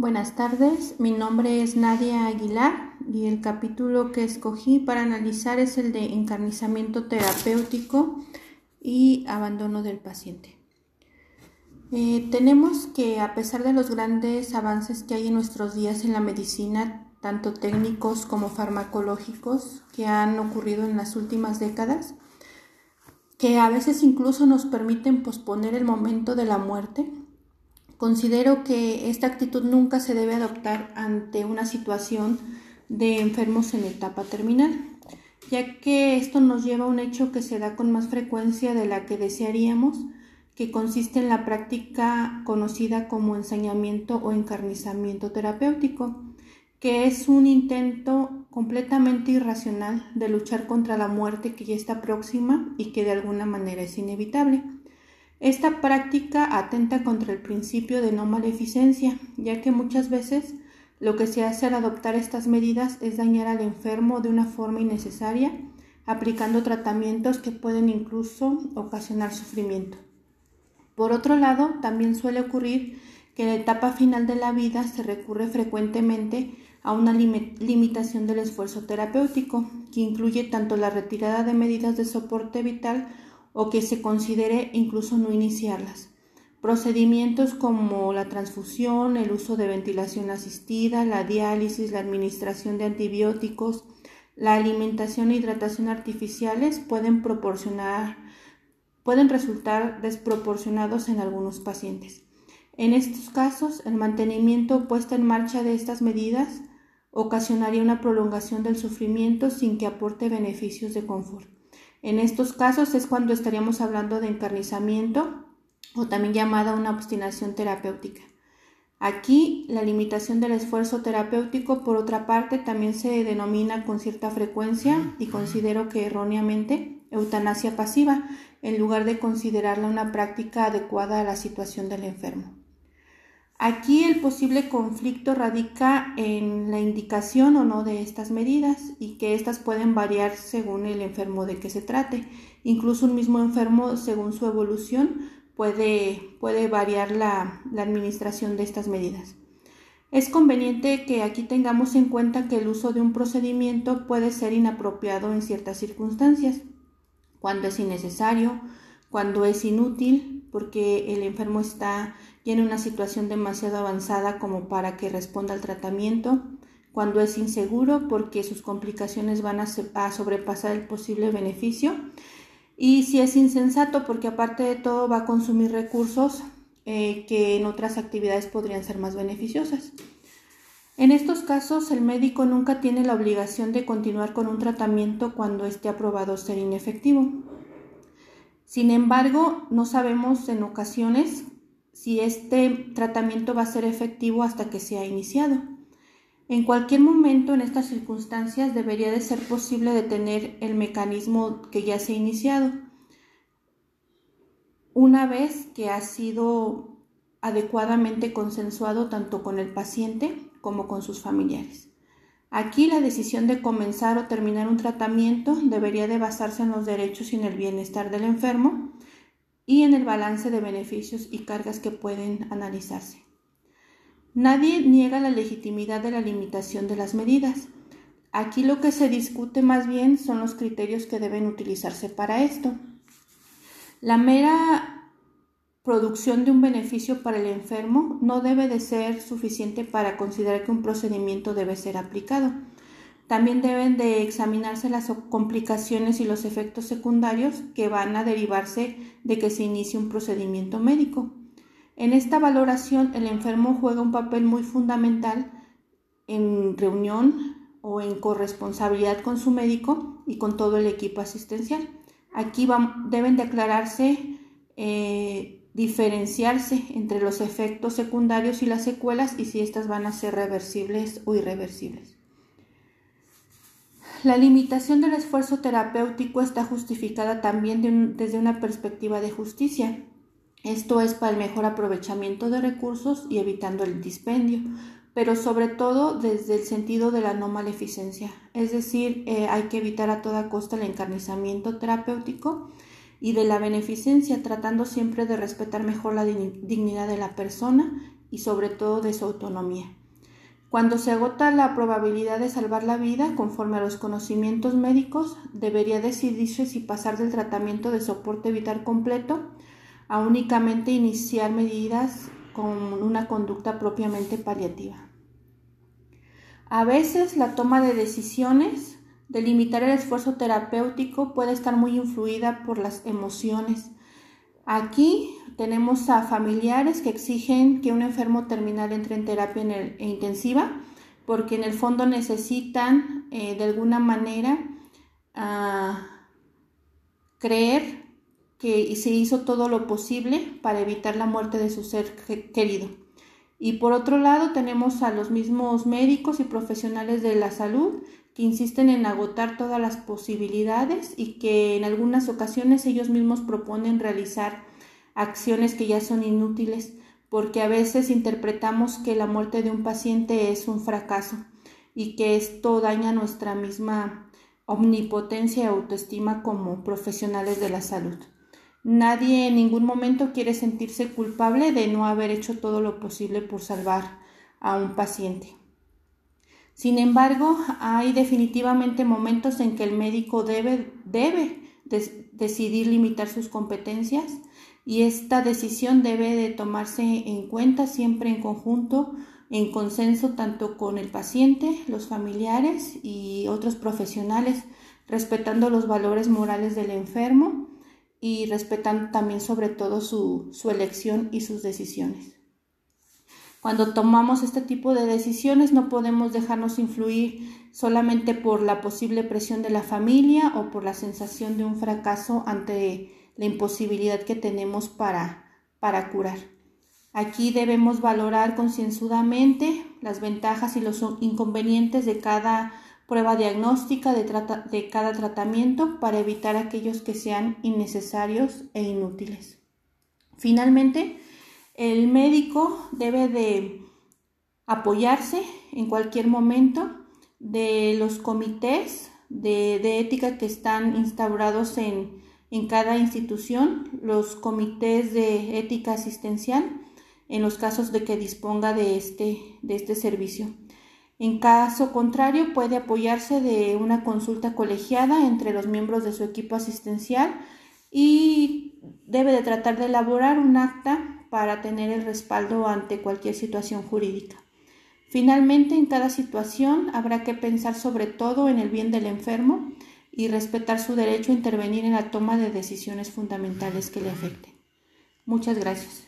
Buenas tardes, mi nombre es Nadia Aguilar y el capítulo que escogí para analizar es el de encarnizamiento terapéutico y abandono del paciente. Eh, tenemos que a pesar de los grandes avances que hay en nuestros días en la medicina, tanto técnicos como farmacológicos, que han ocurrido en las últimas décadas, que a veces incluso nos permiten posponer el momento de la muerte, Considero que esta actitud nunca se debe adoptar ante una situación de enfermos en etapa terminal, ya que esto nos lleva a un hecho que se da con más frecuencia de la que desearíamos, que consiste en la práctica conocida como ensañamiento o encarnizamiento terapéutico, que es un intento completamente irracional de luchar contra la muerte que ya está próxima y que de alguna manera es inevitable. Esta práctica atenta contra el principio de no maleficencia, ya que muchas veces lo que se hace al adoptar estas medidas es dañar al enfermo de una forma innecesaria, aplicando tratamientos que pueden incluso ocasionar sufrimiento. Por otro lado, también suele ocurrir que en la etapa final de la vida se recurre frecuentemente a una limitación del esfuerzo terapéutico, que incluye tanto la retirada de medidas de soporte vital o que se considere incluso no iniciarlas. Procedimientos como la transfusión, el uso de ventilación asistida, la diálisis, la administración de antibióticos, la alimentación e hidratación artificiales pueden proporcionar pueden resultar desproporcionados en algunos pacientes. En estos casos, el mantenimiento o puesta en marcha de estas medidas ocasionaría una prolongación del sufrimiento sin que aporte beneficios de confort. En estos casos es cuando estaríamos hablando de encarnizamiento o también llamada una obstinación terapéutica. Aquí la limitación del esfuerzo terapéutico, por otra parte, también se denomina con cierta frecuencia y considero que erróneamente eutanasia pasiva, en lugar de considerarla una práctica adecuada a la situación del enfermo. Aquí el posible conflicto radica en la indicación o no de estas medidas y que éstas pueden variar según el enfermo de que se trate. Incluso un mismo enfermo, según su evolución, puede, puede variar la, la administración de estas medidas. Es conveniente que aquí tengamos en cuenta que el uso de un procedimiento puede ser inapropiado en ciertas circunstancias, cuando es innecesario, cuando es inútil, porque el enfermo está tiene una situación demasiado avanzada como para que responda al tratamiento, cuando es inseguro porque sus complicaciones van a, sobrepasar el posible beneficio y si es insensato porque aparte de todo va a consumir recursos eh, que en otras actividades podrían ser más beneficiosas. En estos casos, el médico nunca tiene la obligación de continuar con un tratamiento cuando esté aprobado ser inefectivo. Sin embargo, no sabemos en ocasiones si este tratamiento va a ser efectivo hasta que sea iniciado. En cualquier momento en estas circunstancias debería de ser posible detener el mecanismo que ya se ha iniciado una vez que ha sido adecuadamente consensuado tanto con el paciente como con sus familiares. Aquí la decisión de comenzar o terminar un tratamiento debería de basarse en los derechos y en el bienestar del enfermo y en el balance de beneficios y cargas que pueden analizarse. Nadie niega la legitimidad de la limitación de las medidas. Aquí lo que se discute más bien son los criterios que deben utilizarse para esto. La mera producción de un beneficio para el enfermo no debe de ser suficiente para considerar que un procedimiento debe ser aplicado. También deben de examinarse las complicaciones y los efectos secundarios que van a derivarse de que se inicie un procedimiento médico. En esta valoración, el enfermo juega un papel muy fundamental en reunión o en corresponsabilidad con su médico y con todo el equipo asistencial. Aquí deben de aclararse, eh, diferenciarse entre los efectos secundarios y las secuelas y si éstas van a ser reversibles o irreversibles. La limitación del esfuerzo terapéutico está justificada también desde una perspectiva de justicia. Esto es para el mejor aprovechamiento de recursos y evitando el dispendio, pero sobre todo desde el sentido de la no maleficencia. Es decir, eh, hay que evitar a toda costa el encarnizamiento terapéutico y de la beneficencia, tratando siempre de respetar mejor la dignidad de la persona y sobre todo de su autonomía. Cuando se agota la probabilidad de salvar la vida, conforme a los conocimientos médicos, debería decidirse si pasar del tratamiento de soporte vital completo a únicamente iniciar medidas con una conducta propiamente paliativa. A veces la toma de decisiones de limitar el esfuerzo terapéutico puede estar muy influida por las emociones. Aquí tenemos a familiares que exigen que un enfermo terminal entre en terapia e intensiva porque en el fondo necesitan eh, de alguna manera ah, creer que se hizo todo lo posible para evitar la muerte de su ser querido. Y por otro lado tenemos a los mismos médicos y profesionales de la salud insisten en agotar todas las posibilidades y que en algunas ocasiones ellos mismos proponen realizar acciones que ya son inútiles porque a veces interpretamos que la muerte de un paciente es un fracaso y que esto daña nuestra misma omnipotencia y autoestima como profesionales de la salud. Nadie en ningún momento quiere sentirse culpable de no haber hecho todo lo posible por salvar a un paciente. Sin embargo, hay definitivamente momentos en que el médico debe, decidir limitar sus competencias y esta decisión debe de tomarse en cuenta siempre en conjunto, en consenso tanto con el paciente, los familiares y otros profesionales, respetando los valores morales del enfermo y respetando también sobre todo su elección y sus decisiones. Cuando tomamos este tipo de decisiones no podemos dejarnos influir solamente por la posible presión de la familia o por la sensación de un fracaso ante la imposibilidad que tenemos para, para curar. Aquí debemos valorar concienzudamente las ventajas y los inconvenientes de cada prueba diagnóstica de, cada tratamiento para evitar aquellos que sean innecesarios e inútiles. Finalmente, el médico debe de apoyarse en cualquier momento de los comités de, ética que están instaurados en, en, cada institución, los comités de ética asistencial, en los casos de que disponga de este, de este servicio. En caso contrario, puede apoyarse de una consulta colegiada entre los miembros de su equipo asistencial y debe de tratar de elaborar un acta para tener el respaldo ante cualquier situación jurídica. Finalmente, en cada situación habrá que pensar sobre todo en el bien del enfermo y respetar su derecho a intervenir en la toma de decisiones fundamentales que le afecten. Muchas gracias.